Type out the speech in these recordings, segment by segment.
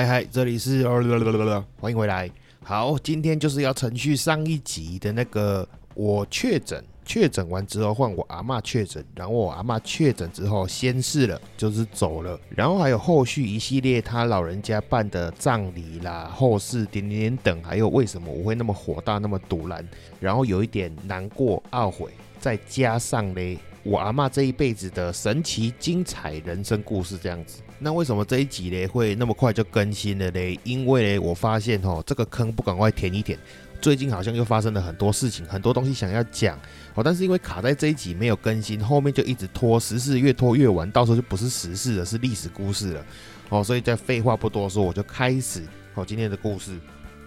嗨嗨，这里是欢迎回来。好，今天就是要程序上一集的那个我确诊，确诊完之后换我阿妈确诊，然后我阿妈确诊之后先逝了，就是走了，然后还有后续一系列他老人家办的葬礼啦、后事点点点等，还有为什么我会那么火大、那么堵然，然后有一点难过、懊悔，再加上嘞。我阿妈这一辈子的神奇精彩人生故事这样子，那为什么这一集嘞会那么快就更新了嘞？因为呢我发现哦，这个坑不赶快填一填，最近好像又发生了很多事情，很多东西想要讲哦，但是因为卡在这一集没有更新，后面就一直拖，时事越拖越晚，到时候就不是时事了，是历史故事了哦，所以在废话不多说，我就开始哦今天的故事。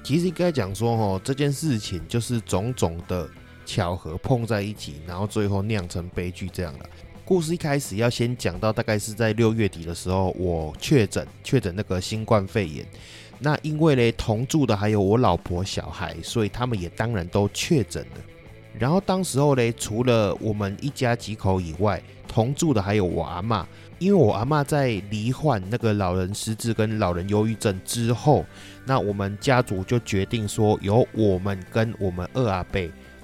其实应该讲说哦，这件事情就是种种的。巧合碰在一起，然后最后酿成悲剧这样的故事。一开始要先讲到，大概是在六月底的时候，我确诊确诊那个新冠肺炎。那因为嘞同住的还有我老婆小孩，所以他们也当然都确诊了。然后当时候嘞，除了我们一家几口以外，同住的还有我阿妈。因为我阿妈在罹患那个老人失智跟老人忧郁症之后，那我们家族就决定说，由我们跟我们二阿伯。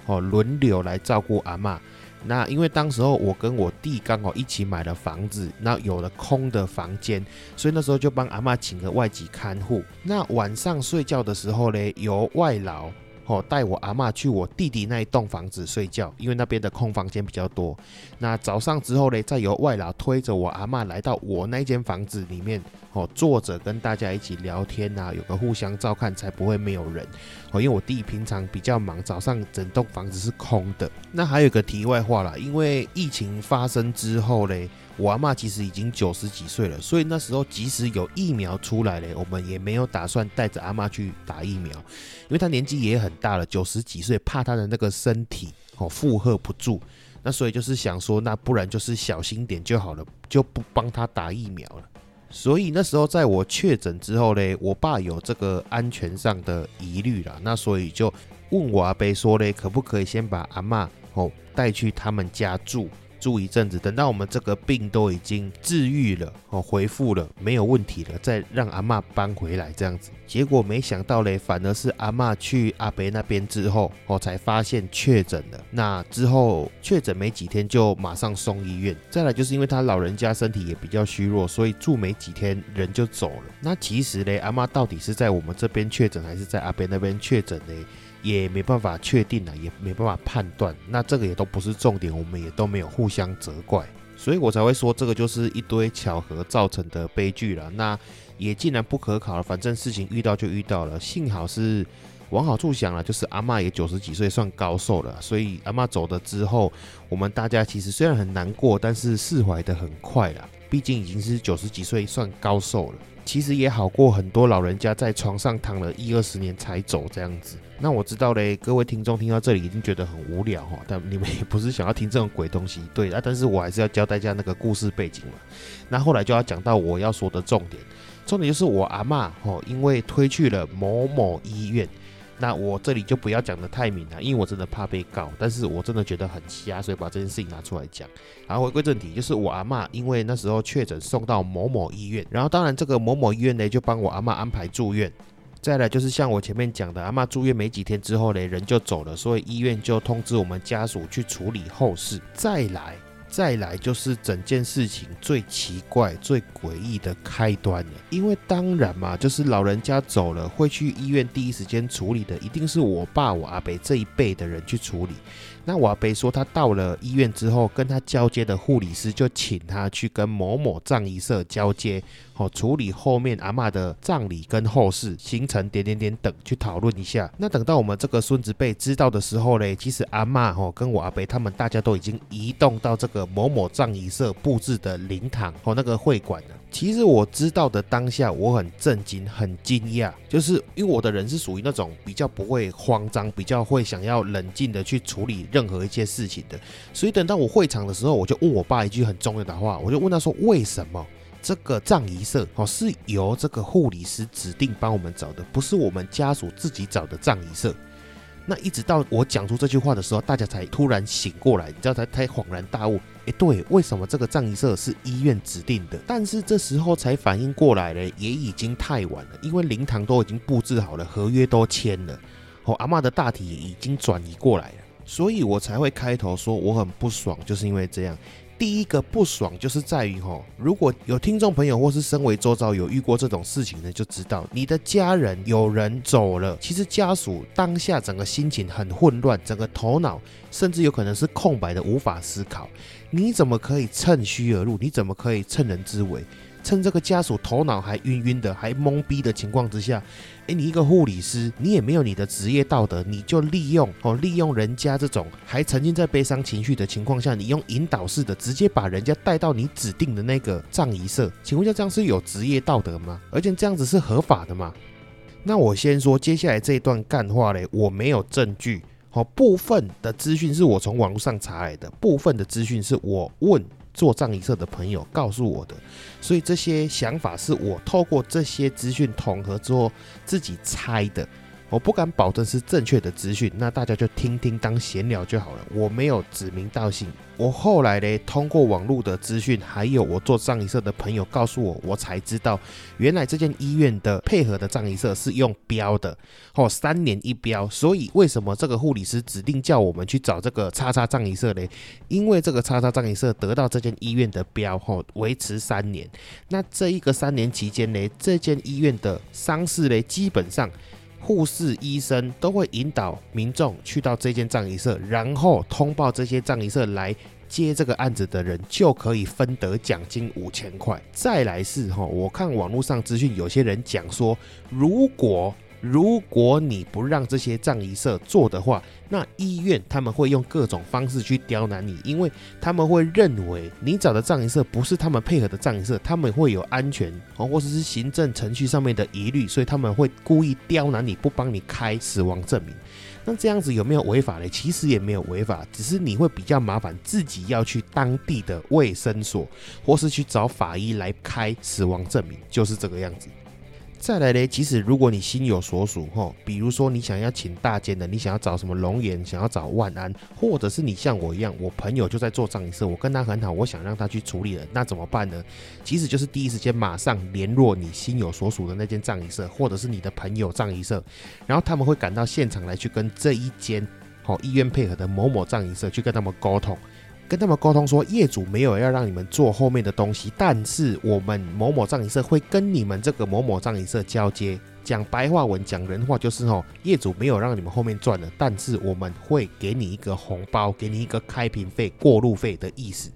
哦，轮流来照顾阿妈。那因为当时候我跟我弟刚好一起买了房子，那有了空的房间，所以那时候就帮阿妈请了外籍看护。那晚上睡觉的时候呢，由外劳。哦，带我阿妈去我弟弟那一栋房子睡觉，因为那边的空房间比较多。那早上之后呢，再由外劳推着我阿妈来到我那间房子里面，哦，坐着跟大家一起聊天呐，有个互相照看，才不会没有人。哦，因为我弟平常比较忙，早上整栋房子是空的。那还有个题外话啦，因为疫情发生之后嘞。我阿妈其实已经九十几岁了，所以那时候即使有疫苗出来了，我们也没有打算带着阿妈去打疫苗，因为她年纪也很大了，九十几岁，怕她的那个身体哦负荷不住。那所以就是想说，那不然就是小心点就好了，就不帮她打疫苗了。所以那时候在我确诊之后嘞，我爸有这个安全上的疑虑啦，那所以就问我阿伯说嘞，可不可以先把阿妈哦带去他们家住？住一阵子，等到我们这个病都已经治愈了哦，恢复了，没有问题了，再让阿妈搬回来这样子。结果没想到嘞，反而是阿妈去阿伯那边之后，哦，才发现确诊了。那之后确诊没几天就马上送医院。再来就是因为他老人家身体也比较虚弱，所以住没几天人就走了。那其实嘞，阿妈到底是在我们这边确诊，还是在阿伯那边确诊嘞？也没办法确定了，也没办法判断，那这个也都不是重点，我们也都没有互相责怪，所以我才会说这个就是一堆巧合造成的悲剧了。那也既然不可考了，反正事情遇到就遇到了，幸好是往好处想了，就是阿妈也九十几岁，算高寿了，所以阿妈走了之后，我们大家其实虽然很难过，但是释怀的很快了，毕竟已经是九十几岁，算高寿了。其实也好过很多老人家在床上躺了一二十年才走这样子。那我知道嘞，各位听众听到这里已经觉得很无聊哈，但你们也不是想要听这种鬼东西，对啊。但是我还是要交代一下那个故事背景嘛。那后来就要讲到我要说的重点，重点就是我阿妈哦，因为推去了某某医院。那我这里就不要讲的太明了，因为我真的怕被告，但是我真的觉得很瞎，所以把这件事情拿出来讲。然后回归正题，就是我阿妈因为那时候确诊送到某某医院，然后当然这个某某医院呢就帮我阿妈安排住院。再来就是像我前面讲的，阿妈住院没几天之后呢人就走了，所以医院就通知我们家属去处理后事。再来。再来就是整件事情最奇怪、最诡异的开端了。因为当然嘛，就是老人家走了，会去医院第一时间处理的，一定是我爸、我阿伯这一辈的人去处理。那我阿伯说，他到了医院之后，跟他交接的护理师就请他去跟某某葬仪社交接。哦，处理后面阿妈的葬礼跟后事行程点点点等去讨论一下。那等到我们这个孙子辈知道的时候嘞，其实阿妈哦跟我阿伯他们大家都已经移动到这个。某某葬仪社布置的灵堂哦，那个会馆了。其实我知道的当下，我很震惊，很惊讶，就是因为我的人是属于那种比较不会慌张，比较会想要冷静的去处理任何一件事情的。所以等到我会场的时候，我就问我爸一句很重要的话，我就问他说：为什么这个葬仪社哦是由这个护理师指定帮我们找的，不是我们家属自己找的葬仪社？那一直到我讲出这句话的时候，大家才突然醒过来，你知道才才恍然大悟。哎，对，为什么这个葬仪社是医院指定的？但是这时候才反应过来嘞，也已经太晚了，因为灵堂都已经布置好了，合约都签了，哦，阿妈的大体已经转移过来了，所以我才会开头说我很不爽，就是因为这样。第一个不爽就是在于吼，如果有听众朋友或是身为周遭有遇过这种事情呢，就知道你的家人有人走了，其实家属当下整个心情很混乱，整个头脑甚至有可能是空白的，无法思考。你怎么可以趁虚而入？你怎么可以趁人之危？趁这个家属头脑还晕晕的、还懵逼的情况之下，哎，你一个护理师，你也没有你的职业道德，你就利用哦，利用人家这种还沉浸在悲伤情绪的情况下，你用引导式的直接把人家带到你指定的那个葬仪社，请问一下，这样是有职业道德吗？而且这样子是合法的吗？那我先说接下来这一段干话嘞，我没有证据，好，部分的资讯是我从网络上查来的，部分的资讯是我问。做葬仪社的朋友告诉我的，所以这些想法是我透过这些资讯统合之后自己猜的。我不敢保证是正确的资讯，那大家就听听当闲聊就好了。我没有指名道姓。我后来呢，通过网络的资讯，还有我做葬仪社的朋友告诉我，我才知道，原来这间医院的配合的葬仪社是用标的，哦，三年一标。所以为什么这个护理师指定叫我们去找这个叉叉葬仪社呢？因为这个叉叉葬仪社得到这间医院的标，哦，维持三年。那这一个三年期间呢，这间医院的丧事呢，基本上。护士、医生都会引导民众去到这间葬仪社，然后通报这些葬仪社来接这个案子的人，就可以分得奖金五千块。再来是哈，我看网络上资讯，有些人讲说，如果如果你不让这些葬仪社做的话，那医院他们会用各种方式去刁难你，因为他们会认为你找的葬仪社不是他们配合的葬仪社，他们会有安全哦或者是行政程序上面的疑虑，所以他们会故意刁难你不帮你开死亡证明。那这样子有没有违法嘞？其实也没有违法，只是你会比较麻烦，自己要去当地的卫生所，或是去找法医来开死亡证明，就是这个样子。再来嘞，其实如果你心有所属吼，比如说你想要请大间的，你想要找什么龙岩，想要找万安，或者是你像我一样，我朋友就在做葬仪社，我跟他很好，我想让他去处理了，那怎么办呢？其实就是第一时间马上联络你心有所属的那间葬仪社，或者是你的朋友葬仪社，然后他们会赶到现场来去跟这一间好医院配合的某某葬仪社去跟他们沟通。跟他们沟通说，业主没有要让你们做后面的东西，但是我们某某葬仪社会跟你们这个某某葬仪社交接。讲白话文，讲人话就是哦，业主没有让你们后面赚的，但是我们会给你一个红包，给你一个开瓶费、过路费的意思。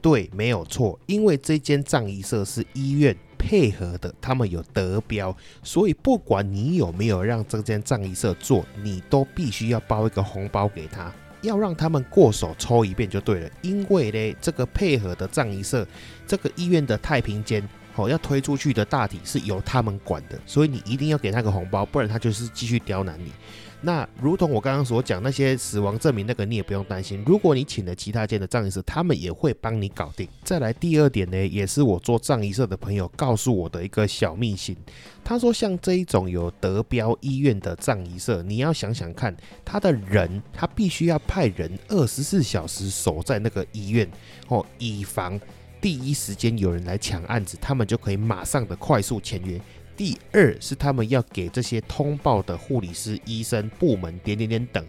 对，没有错，因为这间葬仪社是医院配合的，他们有得标，所以不管你有没有让这间葬仪社做，你都必须要包一个红包给他。要让他们过手抽一遍就对了，因为呢，这个配合的葬仪社，这个医院的太平间，哦，要推出去的大体是由他们管的，所以你一定要给他个红包，不然他就是继续刁难你。那如同我刚刚所讲，那些死亡证明那个你也不用担心。如果你请了其他间的葬仪社，他们也会帮你搞定。再来第二点呢，也是我做葬仪社的朋友告诉我的一个小秘辛。他说，像这一种有德标医院的葬仪社，你要想想看，他的人他必须要派人二十四小时守在那个医院哦，以防第一时间有人来抢案子，他们就可以马上的快速签约。第二是他们要给这些通报的护理师、医生部门点点点等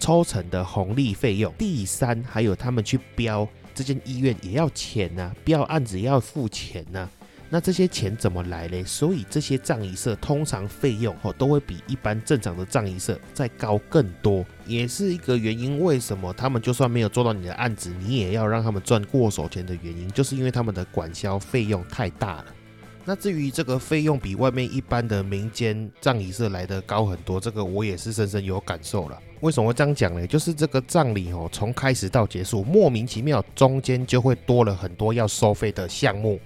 抽成的红利费用。第三还有他们去标这间医院也要钱呐，标案子也要付钱呐。那这些钱怎么来嘞？所以这些葬仪社通常费用哦都会比一般正常的葬仪社再高更多，也是一个原因。为什么他们就算没有做到你的案子，你也要让他们赚过手钱的原因，就是因为他们的管销费用太大了。那至于这个费用比外面一般的民间葬仪社来的高很多，这个我也是深深有感受了。为什么这样讲呢？就是这个葬礼哦，从开始到结束，莫名其妙中间就会多了很多要收费的项目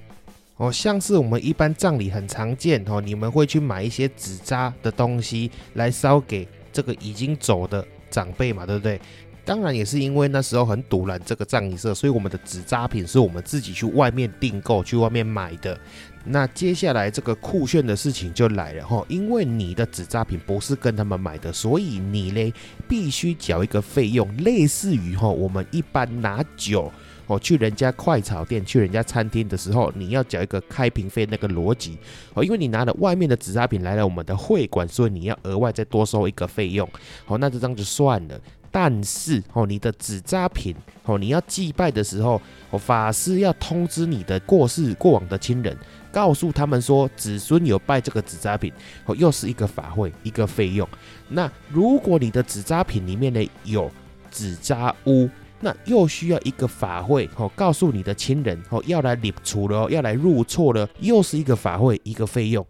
哦，像是我们一般葬礼很常见哦，你们会去买一些纸扎的东西来烧给这个已经走的长辈嘛，对不对？当然也是因为那时候很堵拦这个葬仪社，所以我们的纸扎品是我们自己去外面订购、去外面买的。那接下来这个酷炫的事情就来了哈，因为你的纸扎品不是跟他们买的，所以你嘞必须缴一个费用，类似于哈我们一般拿酒哦去人家快炒店、去人家餐厅的时候，你要缴一个开瓶费那个逻辑哦，因为你拿了外面的纸扎品来了我们的会馆，所以你要额外再多收一个费用。好，那这张就算了。但是哦，你的纸扎品哦，你要祭拜的时候，哦，法师要通知你的过世过往的亲人，告诉他们说子孙有拜这个纸扎品，哦，又是一个法会一个费用。那如果你的纸扎品里面呢有纸扎屋，那又需要一个法会哦，告诉你的亲人哦要来领除了，要来入错了，又是一个法会一个费用。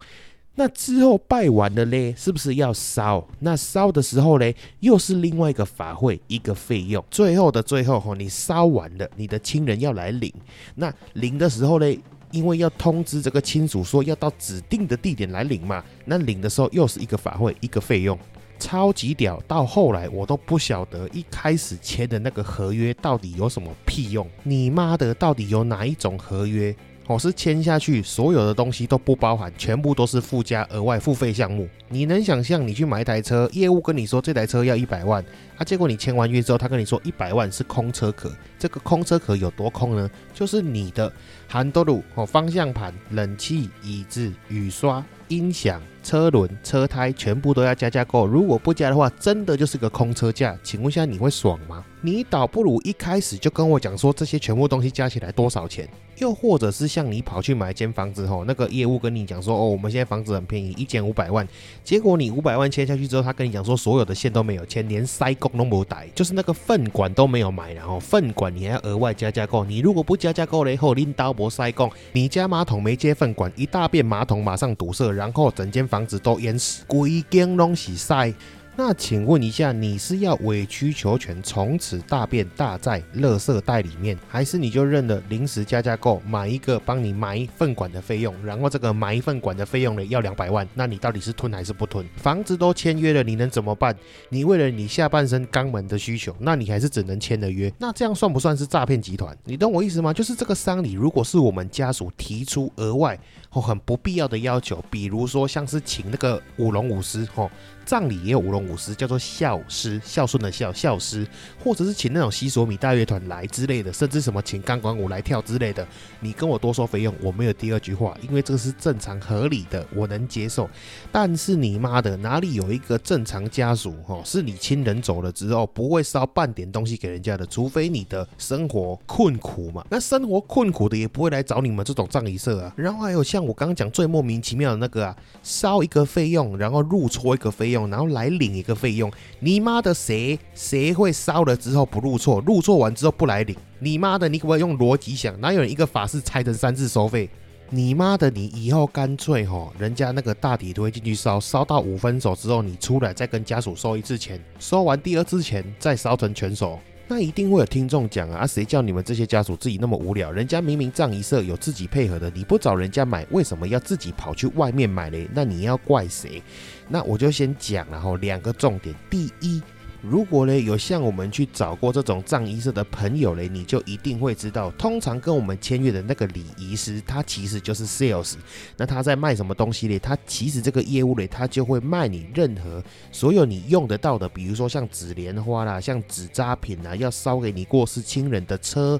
那之后拜完了嘞，是不是要烧？那烧的时候嘞，又是另外一个法会，一个费用。最后的最后哈，你烧完了，你的亲人要来领。那领的时候嘞，因为要通知这个亲属说要到指定的地点来领嘛。那领的时候又是一个法会，一个费用，超级屌。到后来我都不晓得一开始签的那个合约到底有什么屁用。你妈的，到底有哪一种合约？哦，是签下去，所有的东西都不包含，全部都是附加额外付费项目。你能想象，你去买一台车，业务跟你说这台车要一百万，啊，结果你签完约之后，他跟你说一百万是空车壳。这个空车壳有多空呢？就是你的含多路哦，方向盘、冷气、椅子、雨刷、音响、车轮、车胎，全部都要加价购。如果不加的话，真的就是个空车价。请问一下，你会爽吗？你倒不如一开始就跟我讲说，这些全部东西加起来多少钱？又或者是像你跑去买一间房子吼，那个业务跟你讲说哦，我们现在房子很便宜，一间五百万。结果你五百万签下去之后，他跟你讲说所有的线都没有签，连塞工都没带，就是那个粪管都没有买，然后粪管你还要额外加价购。你如果不加价购了以后，拎刀不塞工，你家马桶没接粪管，一大便马桶马上堵塞，然后整间房子都淹死，鬼间拢是塞。那请问一下，你是要委曲求全，从此大便大在垃圾袋里面，还是你就认了临时加价购，买一个帮你埋粪管的费用，然后这个埋粪管的费用呢要两百万？那你到底是吞还是不吞？房子都签约了，你能怎么办？你为了你下半身肛门的需求，那你还是只能签了约。那这样算不算是诈骗集团？你懂我意思吗？就是这个丧礼，如果是我们家属提出额外哦很不必要的要求，比如说像是请那个舞龙舞狮，吼。葬礼也有舞龙舞狮，叫做孝师，孝顺的孝孝师，或者是请那种西索米大乐团来之类的，甚至什么请钢管舞来跳之类的，你跟我多收费用，我没有第二句话，因为这个是正常合理的，我能接受。但是你妈的，哪里有一个正常家属哦，是你亲人走了之后不会烧半点东西给人家的，除非你的生活困苦嘛。那生活困苦的也不会来找你们这种葬仪社啊。然后还有像我刚刚讲最莫名其妙的那个啊，烧一个费用，然后入错一个费。用，然后来领一个费用，你妈的谁谁会烧了之后不入错，入错完之后不来领？你妈的，你可不可以用逻辑想？哪有人一个法事拆成三次收费？你妈的，你以后干脆吼，人家那个大底推进去烧，烧到五分熟之后，你出来再跟家属收一次钱，收完第二次钱再烧成全熟。那一定会有听众讲啊，谁叫你们这些家属自己那么无聊？人家明明葬仪社有自己配合的，你不找人家买，为什么要自己跑去外面买嘞？那你要怪谁？那我就先讲了哈，两个重点，第一。如果呢有像我们去找过这种葬仪社的朋友嘞，你就一定会知道，通常跟我们签约的那个礼仪师，他其实就是 sales。那他在卖什么东西嘞？他其实这个业务嘞，他就会卖你任何所有你用得到的，比如说像纸莲花啦，像纸扎品啦，要烧给你过世亲人的车。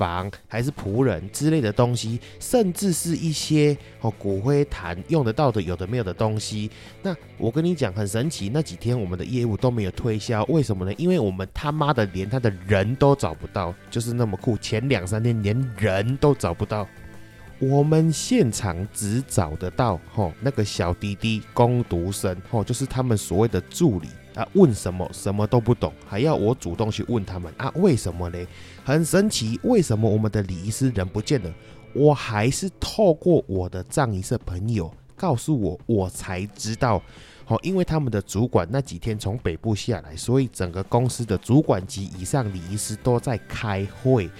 房还是仆人之类的东西，甚至是一些哦骨灰坛用得到的有的没有的东西。那我跟你讲很神奇，那几天我们的业务都没有推销，为什么呢？因为我们他妈的连他的人都找不到，就是那么酷。前两三天连人都找不到，我们现场只找得到吼那个小滴滴攻读生吼，就是他们所谓的助理。啊，问什么什么都不懂，还要我主动去问他们啊？为什么呢？很神奇，为什么我们的礼仪师人不见了？我还是透过我的葬仪社朋友告诉我，我才知道。哦，因为他们的主管那几天从北部下来，所以整个公司的主管级以上礼仪师都在开会。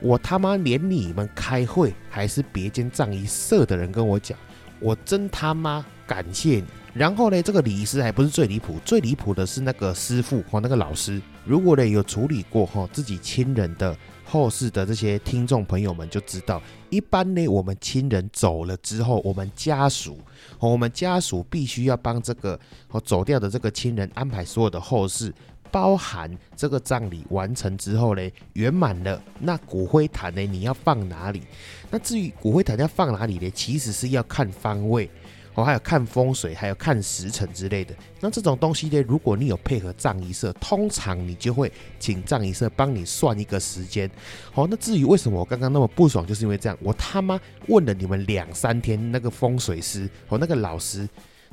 我他妈连你们开会，还是别间葬仪社的人跟我讲，我真他妈感谢你。然后呢，这个礼仪师还不是最离谱，最离谱的是那个师傅和那个老师。如果呢有处理过哈自己亲人的。后世的这些听众朋友们就知道，一般呢，我们亲人走了之后，我们家属，我们家属必须要帮这个和走掉的这个亲人安排所有的后事，包含这个葬礼完成之后呢，圆满了，那骨灰坛呢，你要放哪里？那至于骨灰坛要放哪里呢？其实是要看方位。哦，还有看风水，还有看时辰之类的。那这种东西呢，如果你有配合藏仪社，通常你就会请藏仪社帮你算一个时间。好，那至于为什么我刚刚那么不爽，就是因为这样，我他妈问了你们两三天，那个风水师和那个老师，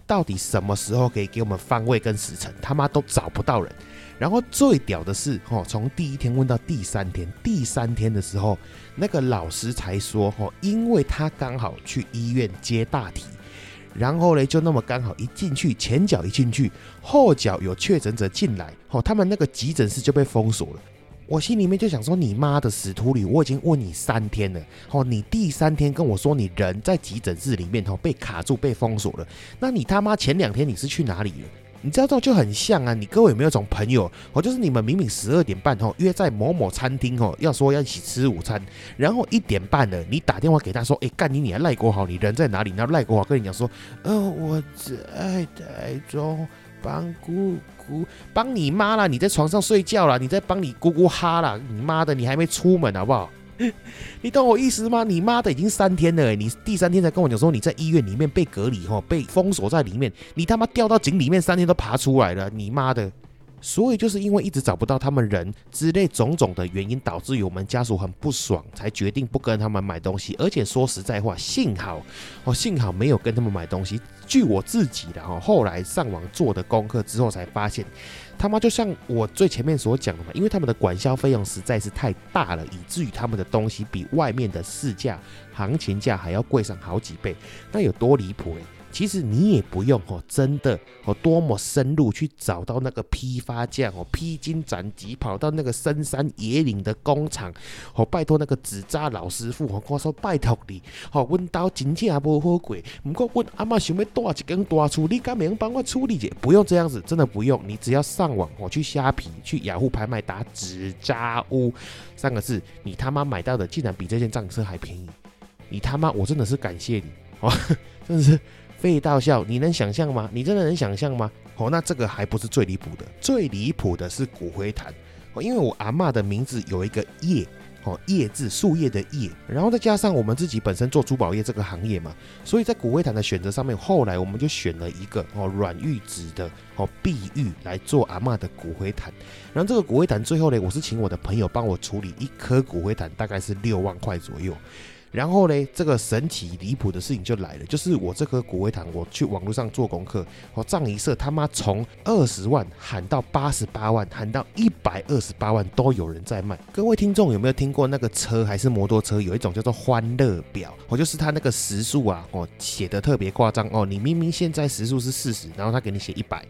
到底什么时候可以给我们方位跟时辰，他妈都找不到人。然后最屌的是，哦，从第一天问到第三天，第三天的时候，那个老师才说，哦，因为他刚好去医院接大体。然后呢，就那么刚好一进去，前脚一进去，后脚有确诊者进来，哦，他们那个急诊室就被封锁了。我心里面就想说，你妈的死秃驴！我已经问你三天了，哦，你第三天跟我说你人在急诊室里面，哦，被卡住被封锁了。那你他妈前两天你是去哪里了？你知道这就很像啊！你各位有没有种朋友？哦，就是你们明明十二点半哦约在某某餐厅哦，要说要一起吃午餐，然后一点半了，你打电话给他说，哎，干你你还赖国豪，你人在哪里？然后赖国豪跟你讲说，呃，我在台中帮姑姑，帮你妈啦，你在床上睡觉啦，你在帮你姑姑哈啦，你妈的，你还没出门好不好？你懂我意思吗？你妈的，已经三天了，你第三天才跟我讲说你在医院里面被隔离，哈，被封锁在里面，你他妈掉到井里面三天都爬出来了，你妈的！所以就是因为一直找不到他们人之类种种的原因，导致于我们家属很不爽，才决定不跟他们买东西。而且说实在话，幸好哦，幸好没有跟他们买东西。据我自己的哈，后来上网做的功课之后，才发现他妈就像我最前面所讲的嘛，因为他们的管销费用实在是太大了，以至于他们的东西比外面的市价、行情价还要贵上好几倍。那有多离谱诶？其实你也不用哦，真的哦，多么深入去找到那个批发价哦，披荆斩棘跑到那个深山野岭的工厂哦，拜托那个纸扎老师傅哦，我说拜托你哦，阮刀真正无好过，不过阮阿妈想要大一根大厝，你敢能帮我处理者？不用这样子，真的不用，你只要上网哦，去虾皮、去雅虎拍卖打纸扎屋三个字，你他妈买到的竟然比这件账车还便宜，你他妈我真的是感谢你哦，真的是。被盗笑，你能想象吗？你真的能想象吗？哦，那这个还不是最离谱的，最离谱的是骨灰坛，因为我阿妈的名字有一个叶哦，叶字树叶的叶，然后再加上我们自己本身做珠宝业这个行业嘛，所以在骨灰坛的选择上面，后来我们就选了一个哦软玉质的哦碧玉来做阿妈的骨灰坛，然后这个骨灰坛最后呢，我是请我的朋友帮我处理一颗骨灰坛，大概是六万块左右。然后呢，这个神奇离谱的事情就来了，就是我这颗骨灰坛，我去网络上做功课，我葬仪社他妈从二十万喊到八十八万，喊到一百二十八万都有人在卖。各位听众有没有听过那个车还是摩托车有一种叫做欢乐表？哦，就是他那个时速啊，哦写的特别夸张哦，你明明现在时速是四十，然后他给你写一百，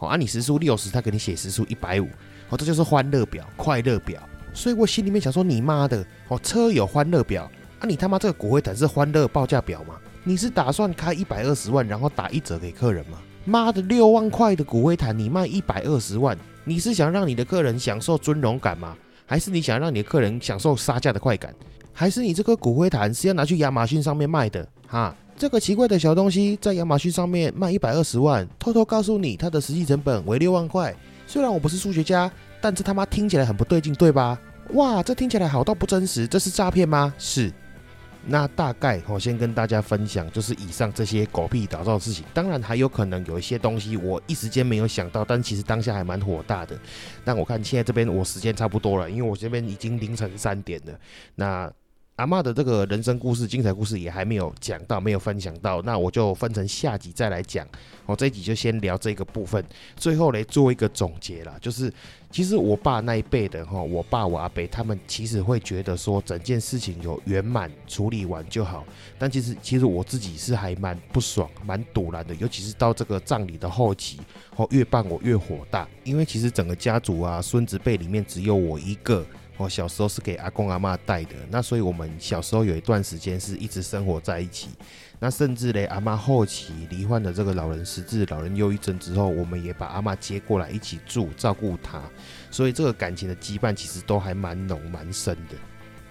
哦，啊你时速六十，他给你写时速一百五，哦这就是欢乐表、快乐表。所以我心里面想说，你妈的，哦车有欢乐表。啊，你他妈这个骨灰坛是欢乐报价表吗？你是打算开一百二十万，然后打一折给客人吗？妈的，六万块的骨灰坛你卖一百二十万，你是想让你的客人享受尊荣感吗？还是你想让你的客人享受杀价的快感？还是你这个骨灰坛是要拿去亚马逊上面卖的？哈，这个奇怪的小东西在亚马逊上面卖一百二十万，偷偷告诉你它的实际成本为六万块。虽然我不是数学家，但这他妈听起来很不对劲，对吧？哇，这听起来好到不真实，这是诈骗吗？是。那大概我先跟大家分享，就是以上这些狗屁打造的事情。当然还有可能有一些东西我一时间没有想到，但其实当下还蛮火大的。但我看现在这边我时间差不多了，因为我这边已经凌晨三点了。那阿嬷的这个人生故事、精彩故事也还没有讲到，没有分享到，那我就分成下集再来讲。我这一集就先聊这个部分，最后来做一个总结啦，就是其实我爸那一辈的哈，我爸我阿伯他们其实会觉得说整件事情有圆满处理完就好，但其实其实我自己是还蛮不爽、蛮堵然的，尤其是到这个葬礼的后期，哦越办我越火大，因为其实整个家族啊孙子辈里面只有我一个。我小时候是给阿公阿妈带的，那所以我们小时候有一段时间是一直生活在一起。那甚至嘞，阿妈后期罹患的这个老人失智、老人忧郁症之后，我们也把阿妈接过来一起住，照顾她。所以这个感情的羁绊其实都还蛮浓蛮深的。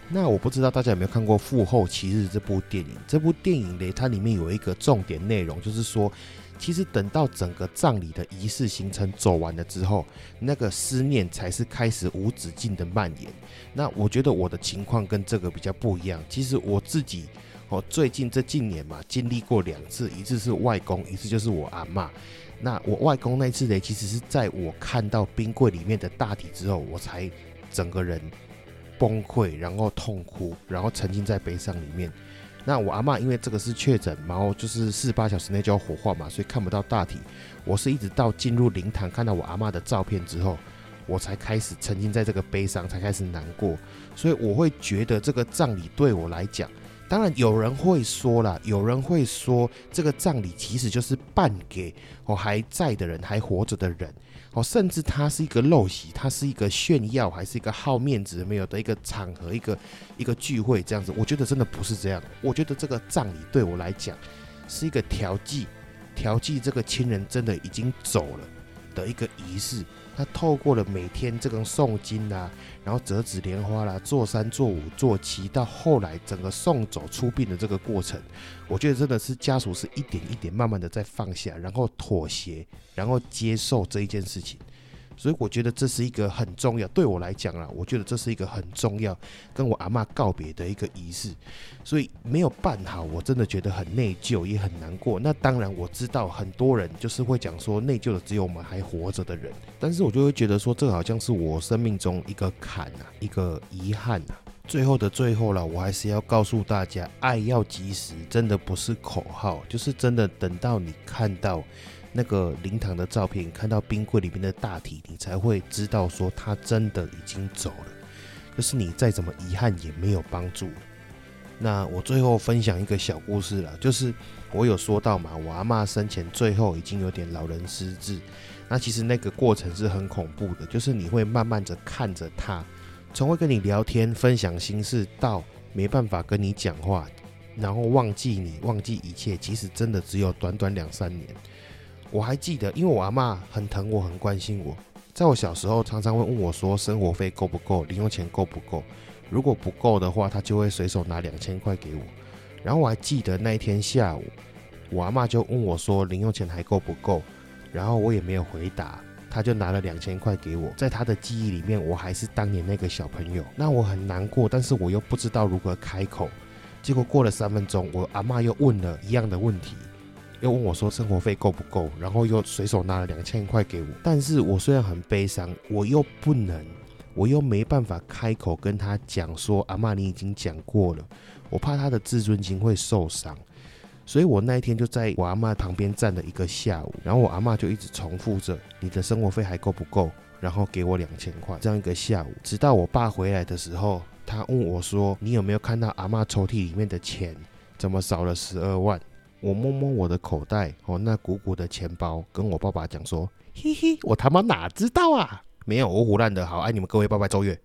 那我不知道大家有没有看过《父后七日》这部电影？这部电影嘞，它里面有一个重点内容，就是说。其实等到整个葬礼的仪式行程走完了之后，那个思念才是开始无止境的蔓延。那我觉得我的情况跟这个比较不一样。其实我自己，哦，最近这近年嘛，经历过两次，一次是外公，一次就是我阿妈。那我外公那次呢，其实是在我看到冰柜里面的大体之后，我才整个人崩溃，然后痛哭，然后沉浸在悲伤里面。那我阿妈因为这个是确诊，然后就是四十八小时内就要火化嘛，所以看不到大体。我是一直到进入灵堂看到我阿妈的照片之后，我才开始沉浸在这个悲伤，才开始难过。所以我会觉得这个葬礼对我来讲，当然有人会说了，有人会说这个葬礼其实就是办给哦还在的人，还活着的人。哦，甚至它是一个陋习，它是一个炫耀，还是一个好面子没有的一个场合，一个一个聚会这样子。我觉得真的不是这样。我觉得这个葬礼对我来讲是一个调剂，调剂这个亲人真的已经走了的一个仪式。他透过了每天这个诵经啊，然后折纸莲花啦，做三做五做七，到后来整个送走出殡的这个过程，我觉得真的是家属是一点一点慢慢的在放下，然后妥协，然后接受这一件事情。所以我觉得这是一个很重要，对我来讲啊，我觉得这是一个很重要跟我阿妈告别的一个仪式。所以没有办好，我真的觉得很内疚，也很难过。那当然我知道很多人就是会讲说内疚的只有我们还活着的人，但是我就会觉得说这好像是我生命中一个坎啊，一个遗憾啊。最后的最后了，我还是要告诉大家，爱要及时，真的不是口号，就是真的等到你看到。那个灵堂的照片，看到冰柜里面的大体，你才会知道说他真的已经走了。就是你再怎么遗憾也没有帮助。那我最后分享一个小故事了，就是我有说到嘛，我阿妈生前最后已经有点老人失智。那其实那个过程是很恐怖的，就是你会慢慢的看着他，从会跟你聊天、分享心事，到没办法跟你讲话，然后忘记你、忘记一切，其实真的只有短短两三年。我还记得，因为我阿妈很疼我，很关心我。在我小时候，常常会问我说：“生活费够不够？零用钱够不够？”如果不够的话，他就会随手拿两千块给我。然后我还记得那一天下午，我阿妈就问我说：“零用钱还够不够？”然后我也没有回答，他就拿了两千块给我。在他的记忆里面，我还是当年那个小朋友。那我很难过，但是我又不知道如何开口。结果过了三分钟，我阿妈又问了一样的问题。又问我说生活费够不够，然后又随手拿了两千块给我。但是我虽然很悲伤，我又不能，我又没办法开口跟他讲说阿妈你已经讲过了，我怕他的自尊心会受伤，所以我那一天就在我阿妈旁边站了一个下午，然后我阿妈就一直重复着你的生活费还够不够，然后给我两千块，这样一个下午，直到我爸回来的时候，他问我说你有没有看到阿妈抽屉里面的钱，怎么少了十二万？我摸摸我的口袋，哦，那鼓鼓的钱包，跟我爸爸讲说：“嘿嘿，我他妈哪知道啊？没有，我胡乱的。好，爱你们各位，拜拜，周月。